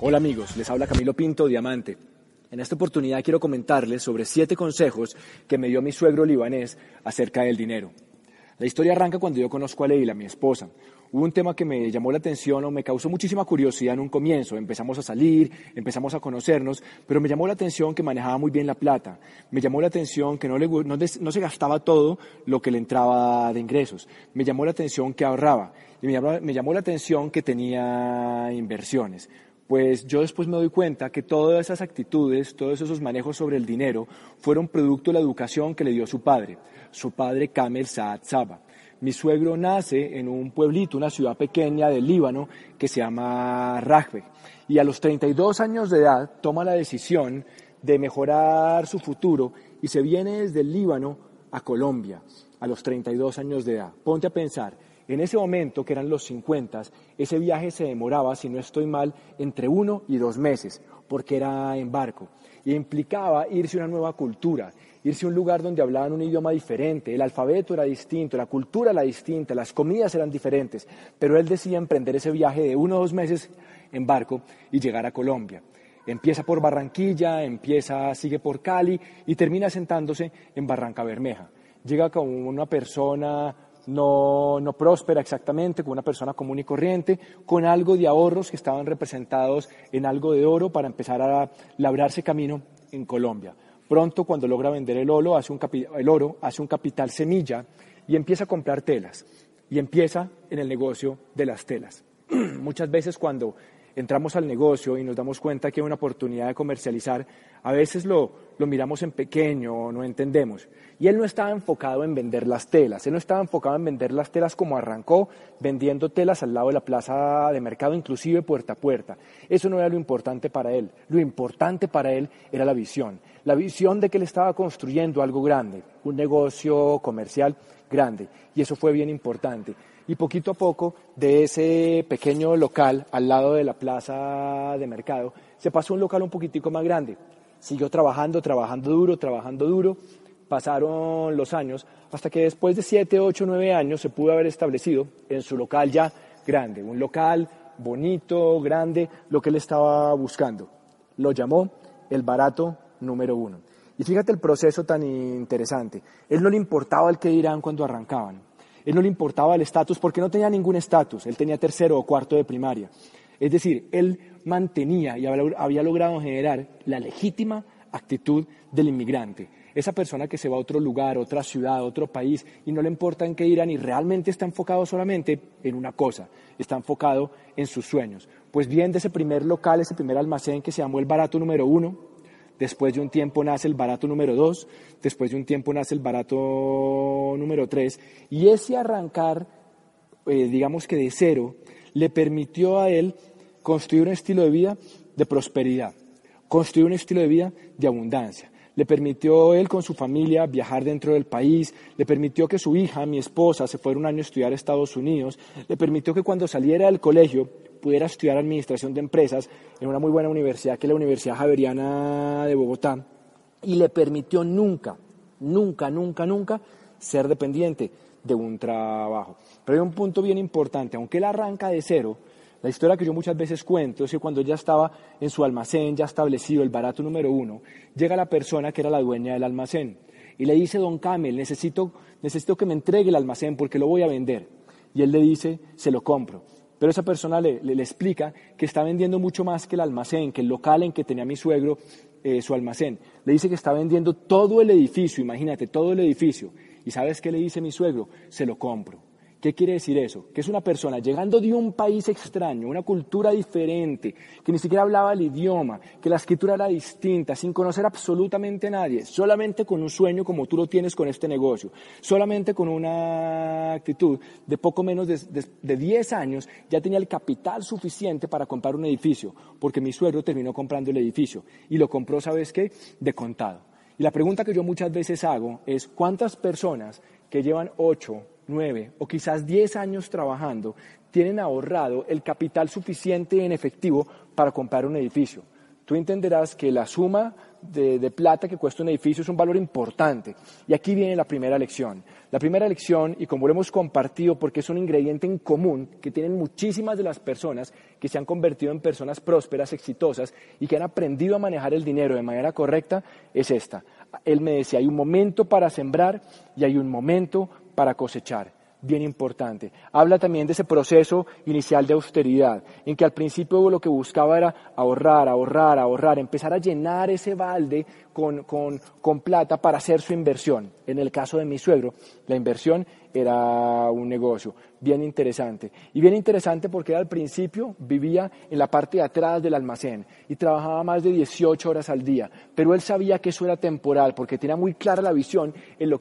Hola amigos, les habla Camilo Pinto, Diamante. En esta oportunidad quiero comentarles sobre siete consejos que me dio mi suegro libanés acerca del dinero. La historia arranca cuando yo conozco a Leila, mi esposa. Hubo un tema que me llamó la atención o me causó muchísima curiosidad en un comienzo. Empezamos a salir, empezamos a conocernos, pero me llamó la atención que manejaba muy bien la plata. Me llamó la atención que no, le, no, no se gastaba todo lo que le entraba de ingresos. Me llamó la atención que ahorraba. Y me llamó, me llamó la atención que tenía inversiones pues yo después me doy cuenta que todas esas actitudes, todos esos manejos sobre el dinero fueron producto de la educación que le dio su padre, su padre Kamel Saad Saba. Mi suegro nace en un pueblito, una ciudad pequeña del Líbano que se llama Rajbe y a los 32 años de edad toma la decisión de mejorar su futuro y se viene desde el Líbano a Colombia a los 32 años de edad. Ponte a pensar, en ese momento, que eran los 50, ese viaje se demoraba, si no estoy mal, entre uno y dos meses, porque era en barco. Y implicaba irse a una nueva cultura, irse a un lugar donde hablaban un idioma diferente, el alfabeto era distinto, la cultura era distinta, las comidas eran diferentes, pero él decía emprender ese viaje de uno o dos meses en barco y llegar a Colombia. Empieza por Barranquilla, empieza, sigue por Cali y termina sentándose en Barranca Bermeja. Llega como una persona no, no próspera exactamente, con una persona común y corriente, con algo de ahorros que estaban representados en algo de oro para empezar a labrarse camino en Colombia. Pronto, cuando logra vender el oro, hace un, el oro, hace un capital semilla y empieza a comprar telas y empieza en el negocio de las telas. Muchas veces cuando entramos al negocio y nos damos cuenta que hay una oportunidad de comercializar, a veces lo, lo miramos en pequeño no entendemos. Y él no estaba enfocado en vender las telas, él no estaba enfocado en vender las telas como arrancó, vendiendo telas al lado de la plaza de mercado, inclusive puerta a puerta. Eso no era lo importante para él, lo importante para él era la visión, la visión de que él estaba construyendo algo grande, un negocio comercial grande. Y eso fue bien importante y poquito a poco de ese pequeño local al lado de la plaza de mercado se pasó a un local un poquitico más grande. Siguió trabajando, trabajando duro, trabajando duro. Pasaron los años hasta que después de 7, 8, 9 años se pudo haber establecido en su local ya grande, un local bonito, grande, lo que él estaba buscando. Lo llamó el barato número uno. Y fíjate el proceso tan interesante. Él no le importaba el que dirán cuando arrancaban. Él no le importaba el estatus porque no tenía ningún estatus, él tenía tercero o cuarto de primaria. Es decir, él mantenía y había logrado generar la legítima actitud del inmigrante. Esa persona que se va a otro lugar, otra ciudad, otro país y no le importa en qué irán y realmente está enfocado solamente en una cosa, está enfocado en sus sueños. Pues bien, de ese primer local, ese primer almacén que se llamó el barato número uno, después de un tiempo nace el barato número dos, después de un tiempo nace el barato número tres, y ese arrancar, eh, digamos que de cero, le permitió a él construir un estilo de vida de prosperidad, construir un estilo de vida de abundancia. Le permitió él con su familia viajar dentro del país, le permitió que su hija, mi esposa, se fuera un año a estudiar a Estados Unidos, le permitió que cuando saliera del colegio pudiera estudiar administración de empresas en una muy buena universidad que es la Universidad Javeriana de Bogotá y le permitió nunca, nunca, nunca, nunca ser dependiente de un trabajo. Pero hay un punto bien importante, aunque él arranca de cero, la historia que yo muchas veces cuento es que cuando ya estaba en su almacén, ya establecido, el barato número uno, llega la persona que era la dueña del almacén y le dice, don Camel, necesito, necesito que me entregue el almacén porque lo voy a vender. Y él le dice, se lo compro. Pero esa persona le, le, explica que está vendiendo mucho más que el almacén, que el local en que tenía mi suegro eh, su almacén. Le dice que está vendiendo todo el edificio, imagínate, todo el edificio. ¿Y sabes qué le dice mi suegro? Se lo compro. ¿Qué quiere decir eso? Que es una persona llegando de un país extraño, una cultura diferente, que ni siquiera hablaba el idioma, que la escritura era distinta, sin conocer absolutamente a nadie, solamente con un sueño como tú lo tienes con este negocio, solamente con una actitud de poco menos de, de 10 años, ya tenía el capital suficiente para comprar un edificio, porque mi suegro terminó comprando el edificio y lo compró, ¿sabes qué? De contado. Y la pregunta que yo muchas veces hago es, ¿cuántas personas que llevan 8, nueve o quizás diez años trabajando tienen ahorrado el capital suficiente en efectivo para comprar un edificio. Tú entenderás que la suma de, plata que cuesta un edificio es un valor importante. Y aquí viene la primera lección. La primera lección, y como lo hemos compartido porque es un ingrediente en común que tienen muchísimas de las personas que se han convertido en personas prósperas, exitosas y que han aprendido a manejar el dinero de manera correcta, es esta. Él me decía, hay un momento para sembrar y hay un momento para cosechar. Bien importante. Habla también de ese proceso inicial de austeridad, en que al principio lo que buscaba era ahorrar, ahorrar, ahorrar, empezar a llenar ese balde con, plata para hacer su inversión. En el caso de mi suegro, la inversión era un negocio bien interesante. Y bien interesante porque al principio vivía en la parte de atrás del almacén y trabajaba más de 18 horas al día, pero él sabía que eso era temporal porque tenía muy clara la visión en lo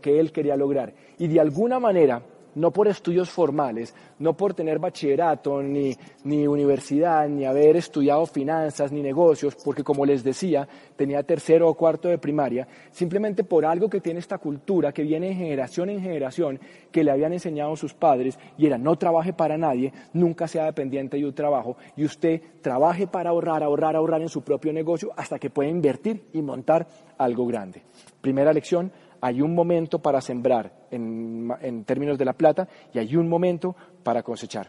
que él quería lograr. Y de alguna manera no por estudios formales, no por tener bachillerato, ni, ni, universidad, ni haber estudiado finanzas, ni negocios, porque como les decía, tenía tercero o cuarto de primaria, simplemente por algo que tiene esta cultura, que viene de generación en generación, que le habían enseñado sus padres, y era no trabaje para nadie, nunca sea dependiente de un trabajo, y usted trabaje para ahorrar, ahorrar, ahorrar en su propio negocio hasta que pueda invertir y montar algo grande. Primera lección, hay un momento para sembrar en, términos de la plata y hay un momento para cosechar.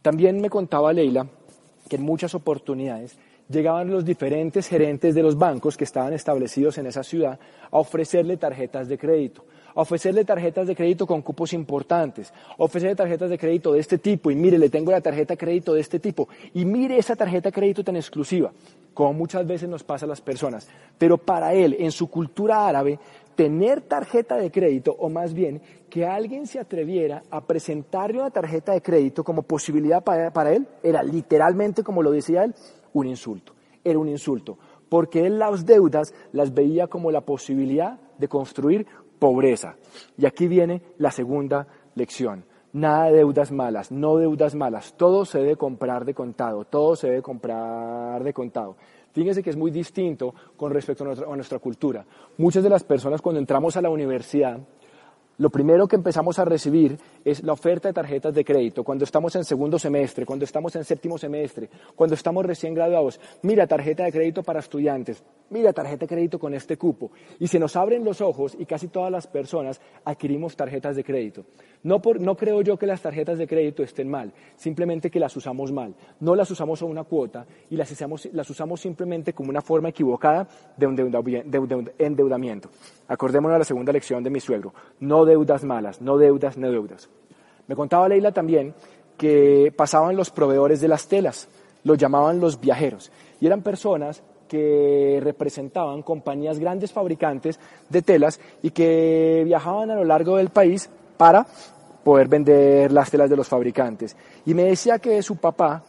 También me contaba Leila que en muchas oportunidades llegaban los diferentes gerentes de los bancos que estaban establecidos en esa ciudad a ofrecerle tarjetas de crédito ofrecerle tarjetas de crédito con cupos importantes, ofrecerle tarjetas de crédito de este tipo y mire, le tengo la tarjeta de crédito de este tipo y mire esa tarjeta de crédito tan exclusiva, como muchas veces nos pasa a las personas. Pero para él, en su cultura árabe, tener tarjeta de crédito, o más bien que alguien se atreviera a presentarle una tarjeta de crédito como posibilidad para, él, era literalmente, como lo decía él, un insulto. Era un insulto, porque él las deudas las veía como la posibilidad de construir pobreza. Y aquí viene la segunda lección. Nada de deudas malas, no deudas malas. Todo se debe comprar de contado, todo se debe comprar de contado. Fíjense que es muy distinto con respecto a nuestra, a nuestra cultura. Muchas de las personas cuando entramos a la universidad lo primero que empezamos a recibir es la oferta de tarjetas de crédito cuando estamos en segundo semestre, cuando estamos en séptimo semestre, cuando estamos recién graduados. Mira, tarjeta de crédito para estudiantes, mira, tarjeta de crédito con este cupo. Y se nos abren los ojos y casi todas las personas adquirimos tarjetas de crédito. No, no creo yo que las tarjetas de crédito estén mal, simplemente que las usamos mal. No las usamos a una cuota y las usamos, las usamos simplemente como una forma equivocada de endeudamiento. Acordémonos de la segunda lección de mi suegro. No deudas malas, no deudas, no deudas. Me contaba Leila también que pasaban los proveedores de las telas, los llamaban los viajeros, y eran personas que representaban compañías grandes fabricantes de telas y que viajaban a lo largo del país para poder vender las telas de los fabricantes. Y me decía que su papá,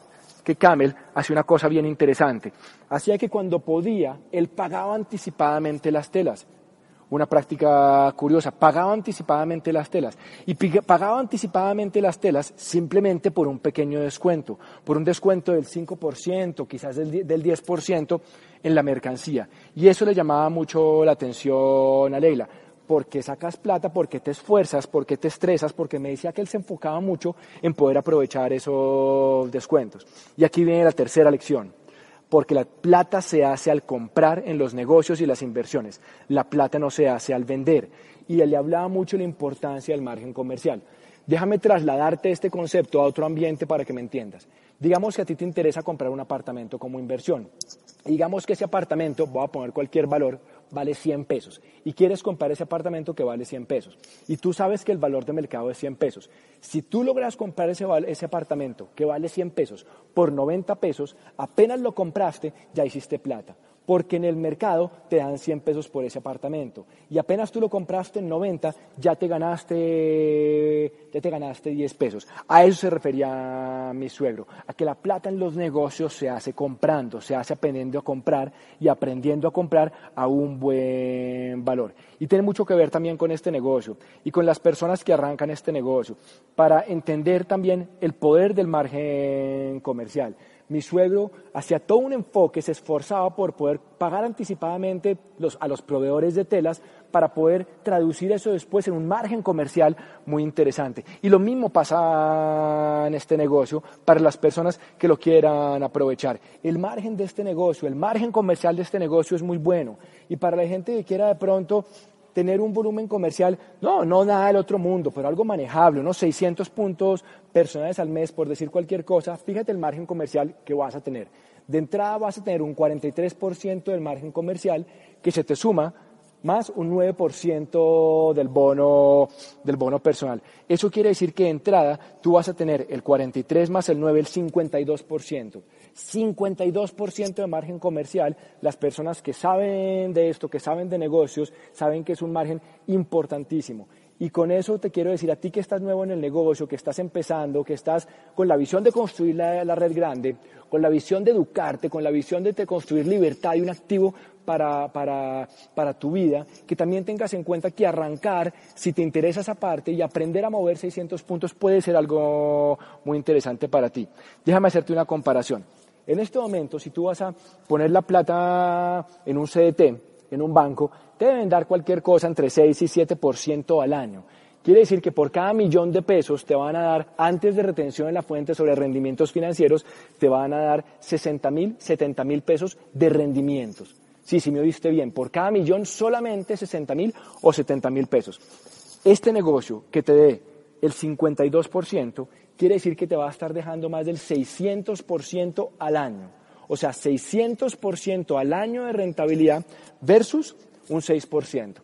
que Camel, hacía una cosa bien interesante. Hacía que cuando podía, él pagaba anticipadamente las telas una práctica curiosa. Pagaba anticipadamente las telas y pagaba anticipadamente las telas simplemente por un pequeño descuento, por un descuento del 5%, quizás del 10% en la mercancía. Y eso le llamaba mucho la atención a Leila. porque sacas plata? porque te esfuerzas? porque te estresas? Porque me decía que él se enfocaba mucho en poder aprovechar esos descuentos. Y aquí viene la tercera lección porque la plata se hace al comprar en los negocios y las inversiones. La plata no se hace al vender. Y él le hablaba mucho de la importancia del margen comercial. Déjame trasladarte este concepto a otro ambiente para que me entiendas. Digamos que a ti te interesa comprar un apartamento como inversión. Digamos que ese apartamento, voy a poner cualquier valor, vale 100 pesos y quieres comprar ese apartamento que vale 100 pesos y tú sabes que el valor de mercado es 100 pesos. Si tú logras comprar ese, ese apartamento que vale 100 pesos por 90 pesos, apenas lo compraste, ya hiciste plata. Porque en el mercado te dan 100 pesos por ese apartamento y apenas tú lo compraste en 90 ya te ganaste ya te ganaste 10 pesos. A eso se refería mi suegro, a que la plata en los negocios se hace comprando, se hace aprendiendo a comprar y aprendiendo a comprar a un buen valor. Y tiene mucho que ver también con este negocio y con las personas que arrancan este negocio para entender también el poder del margen comercial mi suegro hacía todo un enfoque, se esforzaba por poder pagar anticipadamente a los proveedores de telas para poder traducir eso después en un margen comercial muy interesante. Y lo mismo pasa en este negocio para las personas que lo quieran aprovechar. El margen de este negocio, el margen comercial de este negocio es muy bueno. Y para la gente que quiera de pronto tener un volumen comercial, no, no nada del otro mundo, pero algo manejable, unos 600 puntos personales al mes, por decir cualquier cosa, fíjate el margen comercial que vas a tener. De entrada vas a tener un 43% del margen comercial que se te suma más un 9% del bono, del bono personal. Eso quiere decir que de entrada tú vas a tener el 43 más el 9, el 52%. 52% de margen comercial. Las personas que saben de esto, que saben de negocios, saben que es un margen importantísimo. Y con eso te quiero decir a ti que estás nuevo en el negocio, que estás empezando, que estás con la visión de construir la, red grande, con la visión de educarte, con la visión de construir libertad y un activo para, para, para, tu vida, que también tengas en cuenta que arrancar, si te interesa esa parte y aprender a mover 600 puntos puede ser algo muy interesante para ti. Déjame hacerte una comparación. En este momento, si tú vas a poner la plata en un CDT, en un banco, te deben dar cualquier cosa entre 6 y 7% al año. Quiere decir que por cada millón de pesos te van a dar, antes de retención en la fuente sobre rendimientos financieros, te van a dar 60 mil, 70 mil pesos de rendimientos. Sí, si me oíste bien, por cada millón solamente 60 mil o 70 mil pesos. Este negocio que te dé el 52% quiere decir que te va a estar dejando más del 600% al año. O sea, 600% al año de rentabilidad versus un 6%.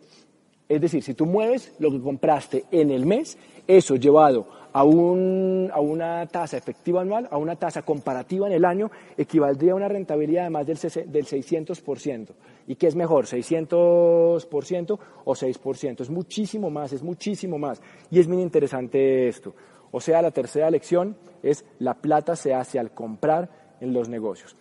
Es decir, si tú mueves lo que compraste en el mes, eso llevado a, un, a una tasa efectiva anual, a una tasa comparativa en el año, equivaldría a una rentabilidad de más del, del 600%. ¿Y qué es mejor, 600% o 6%? Es muchísimo más, es muchísimo más. Y es muy interesante esto. O sea, la tercera lección es la plata se hace al comprar en los negocios.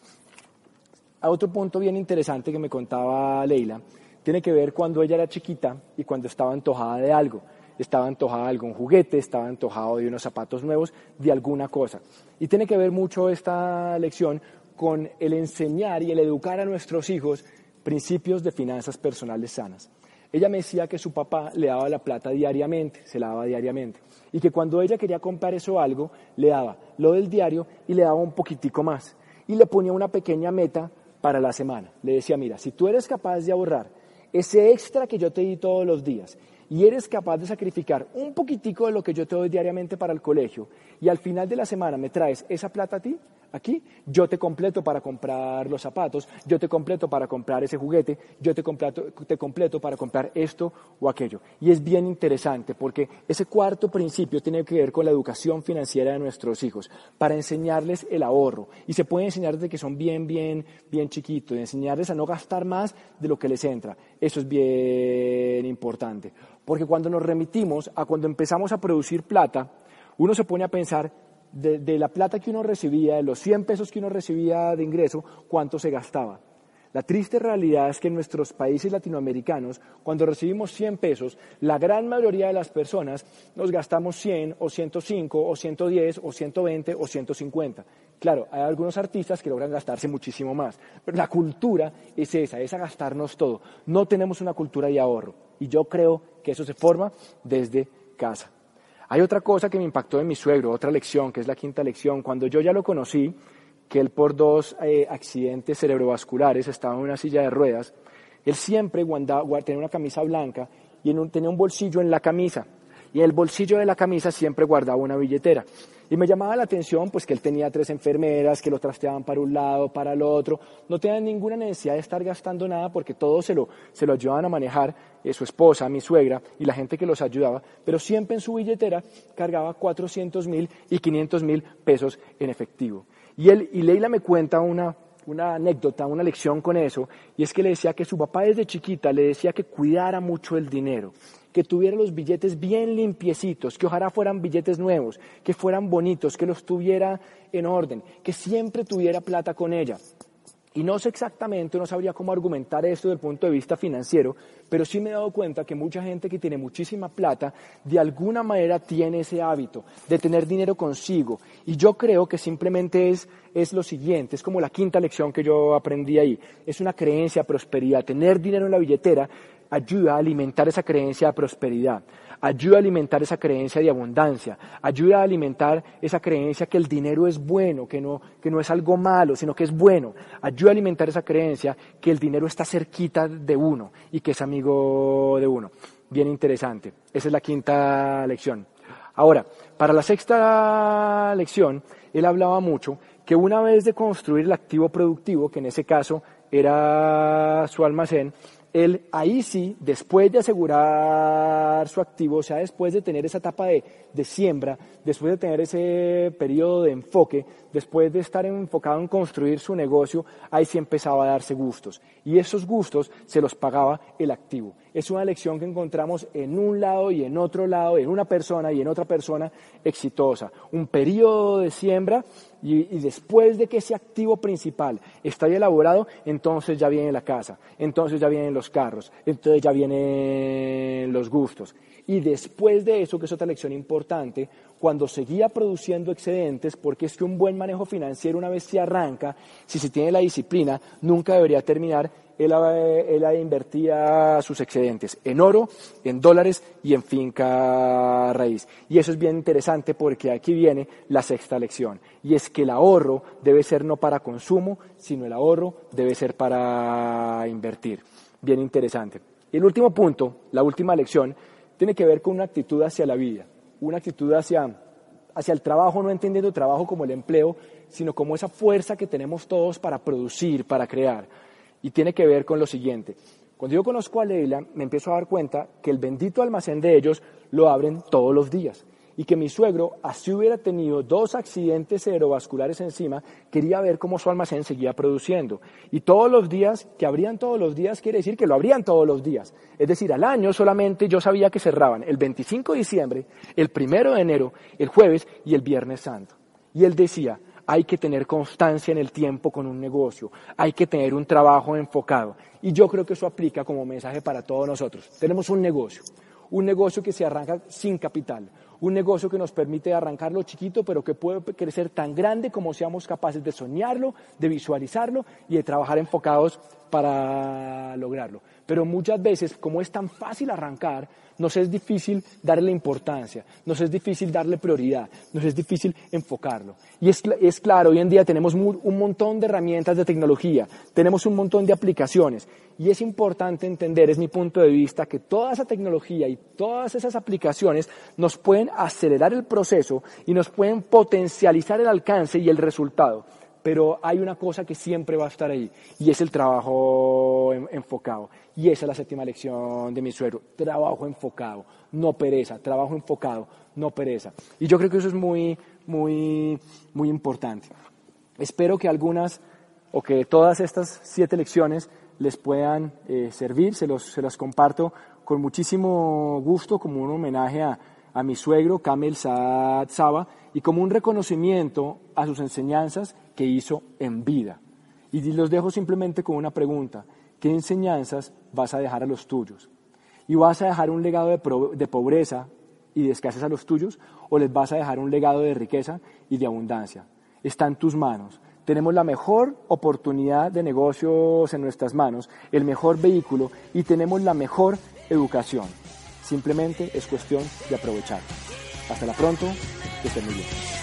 A otro punto bien interesante que me contaba Leila, tiene que ver cuando ella era chiquita y cuando estaba antojada de algo estaba antojada de algún juguete, estaba antojado de unos zapatos nuevos, de alguna cosa. Y tiene que ver mucho esta lección con el enseñar y el educar a nuestros hijos principios de finanzas personales sanas. Ella me decía que su papá le daba la plata diariamente, se la daba diariamente, y que cuando ella quería comprar eso algo, le daba lo del diario y le daba un poquitico más, y le ponía una pequeña meta para la semana. Le decía, mira, si tú eres capaz de ahorrar ese extra que yo te di todos los días y eres capaz de sacrificar un poquitico de lo que yo te doy diariamente para el colegio y al final de la semana me traes esa plata a ti, aquí, yo te completo para comprar los zapatos, yo te completo para comprar ese juguete, yo te completo, te completo para comprar esto o aquello. Y es bien interesante porque ese cuarto principio tiene que ver con la educación financiera de nuestros hijos, para enseñarles el ahorro. Y se puede enseñar desde que son bien, bien, bien chiquitos, enseñarles a no gastar más de lo que les entra. Eso es bien importante. Porque cuando nos remitimos a cuando empezamos a producir plata, uno se pone a pensar de, la plata que uno recibía, de los 100 pesos que uno recibía de ingreso, cuánto se gastaba. La triste realidad es que en nuestros países latinoamericanos, cuando recibimos 100 pesos, la gran mayoría de las personas nos gastamos 100 o 105 o 110 o 120 o 150. Claro, hay algunos artistas que logran gastarse muchísimo más, pero la cultura es esa, es gastarnos todo. No tenemos una cultura de ahorro. Y yo creo que eso se forma desde casa. Hay otra cosa que me impactó de mi suegro, otra lección, que es la quinta lección. Cuando yo ya lo conocí, que él por dos eh, accidentes cerebrovasculares estaba en una silla de ruedas, él siempre guardaba, tenía una camisa blanca y tenía un bolsillo en la camisa. Y en el bolsillo de la camisa siempre guardaba una billetera. Y me llamaba la atención pues que él tenía tres enfermeras que lo trasteaban para un lado, para el otro. No tenía ninguna necesidad de estar gastando nada porque todo se lo, se lo ayudaban a manejar eh, su esposa, mi suegra y la gente que los ayudaba. Pero siempre en su billetera cargaba 400 mil y 500 mil pesos en efectivo. Y, él, y Leila me cuenta una, una anécdota, una lección con eso, y es que le decía que su papá desde chiquita le decía que cuidara mucho el dinero, que tuviera los billetes bien limpiecitos, que ojalá fueran billetes nuevos, que fueran bonitos, que los tuviera en orden, que siempre tuviera plata con ella. Y no sé exactamente, no sabría cómo argumentar esto desde el punto de vista financiero, pero sí me he dado cuenta que mucha gente que tiene muchísima plata, de alguna manera tiene ese hábito de tener dinero consigo. Y yo creo que simplemente es, es lo siguiente, es como la quinta lección que yo aprendí ahí. Es una creencia de prosperidad. Tener dinero en la billetera ayuda a alimentar esa creencia de prosperidad ayuda a alimentar esa creencia de abundancia, ayuda a alimentar esa creencia que el dinero es bueno, que no, que no es algo malo, sino que es bueno, a alimentar esa creencia que el dinero está cerquita de uno y que es amigo de uno. Bien interesante. Esa es la quinta lección. Ahora, para la sexta lección, él hablaba mucho que una vez de construir el activo productivo, que en ese caso era su almacén, él ahí sí, después de asegurar su activo, o sea, después de tener esa etapa de, de, siembra, después de tener ese periodo de enfoque, después de estar enfocado en construir su negocio, ahí sí empezaba a darse gustos. Y esos gustos se los pagaba el activo. Es una lección que encontramos en un lado y en otro lado, en una persona y en otra persona exitosa. Un periodo de siembra y, después de que ese activo principal está elaborado, entonces ya viene la casa, entonces ya vienen los carros, entonces ya vienen los gustos. Y después de eso, que es otra lección importante, cuando seguía produciendo excedentes, porque es que un buen manejo financiero una vez se arranca, si se tiene la disciplina, nunca debería terminar él, él invertía sus excedentes en oro, en dólares y en finca raíz. Y eso es bien interesante porque aquí viene la sexta lección. Y es que el ahorro debe ser no para consumo, sino el ahorro debe ser para invertir. Bien interesante. Y el último punto, la última lección, tiene que ver con una actitud hacia la vida, una actitud hacia, hacia el trabajo, no entendiendo el trabajo como el empleo, sino como esa fuerza que tenemos todos para producir, para crear y tiene que ver con lo siguiente. Cuando yo conozco a Leila, me empiezo a dar cuenta que el bendito almacén de ellos lo abren todos los días y que mi suegro, así hubiera tenido dos accidentes cerebrovasculares encima, quería ver cómo su almacén seguía produciendo. Y todos los días, que abrían todos los días, quiere decir que lo abrían todos los días. Es decir, al año solamente yo sabía que cerraban el 25 de diciembre, el 1 de enero, el jueves y el viernes santo. Y él decía, hay que tener constancia en el tiempo con un negocio, hay que tener un trabajo enfocado. Y yo creo que eso aplica como mensaje para todos nosotros. Tenemos un negocio, un negocio que se arranca sin capital, un negocio que nos permite arrancarlo chiquito, pero que puede crecer tan grande como seamos capaces de soñarlo, de visualizarlo y de trabajar enfocados para lograrlo. Pero muchas veces, como es tan fácil arrancar, nos es difícil darle importancia, nos es difícil darle prioridad, nos es difícil enfocarlo. Y es, es claro, hoy en día tenemos un montón de herramientas de tecnología, tenemos un montón de aplicaciones y es importante entender, es mi punto de vista, que toda esa tecnología y todas esas aplicaciones nos pueden acelerar el proceso y nos pueden potencializar el alcance y el resultado pero hay una cosa que siempre va a estar ahí y es el trabajo enfocado. Y esa es la séptima lección de mi suegro, trabajo enfocado, no pereza, trabajo enfocado, no pereza. Y yo creo que eso es muy, muy, muy importante. Espero que algunas o que todas estas siete lecciones les puedan eh, servir, se, los, se las comparto con muchísimo gusto como un homenaje a, a mi suegro Kamel Saad Saba y como un reconocimiento a sus enseñanzas que hizo en vida. Y los dejo simplemente con una pregunta. ¿Qué enseñanzas vas a dejar a los tuyos? ¿Y vas a dejar un legado de, pobreza y de escasez a los tuyos? ¿O les vas a dejar un legado de riqueza y de abundancia? Está en tus manos. Tenemos la mejor oportunidad de negocios en nuestras manos, el mejor vehículo y tenemos la mejor educación. Simplemente es cuestión de aprovechar. Hasta la pronto, que estén muy bien.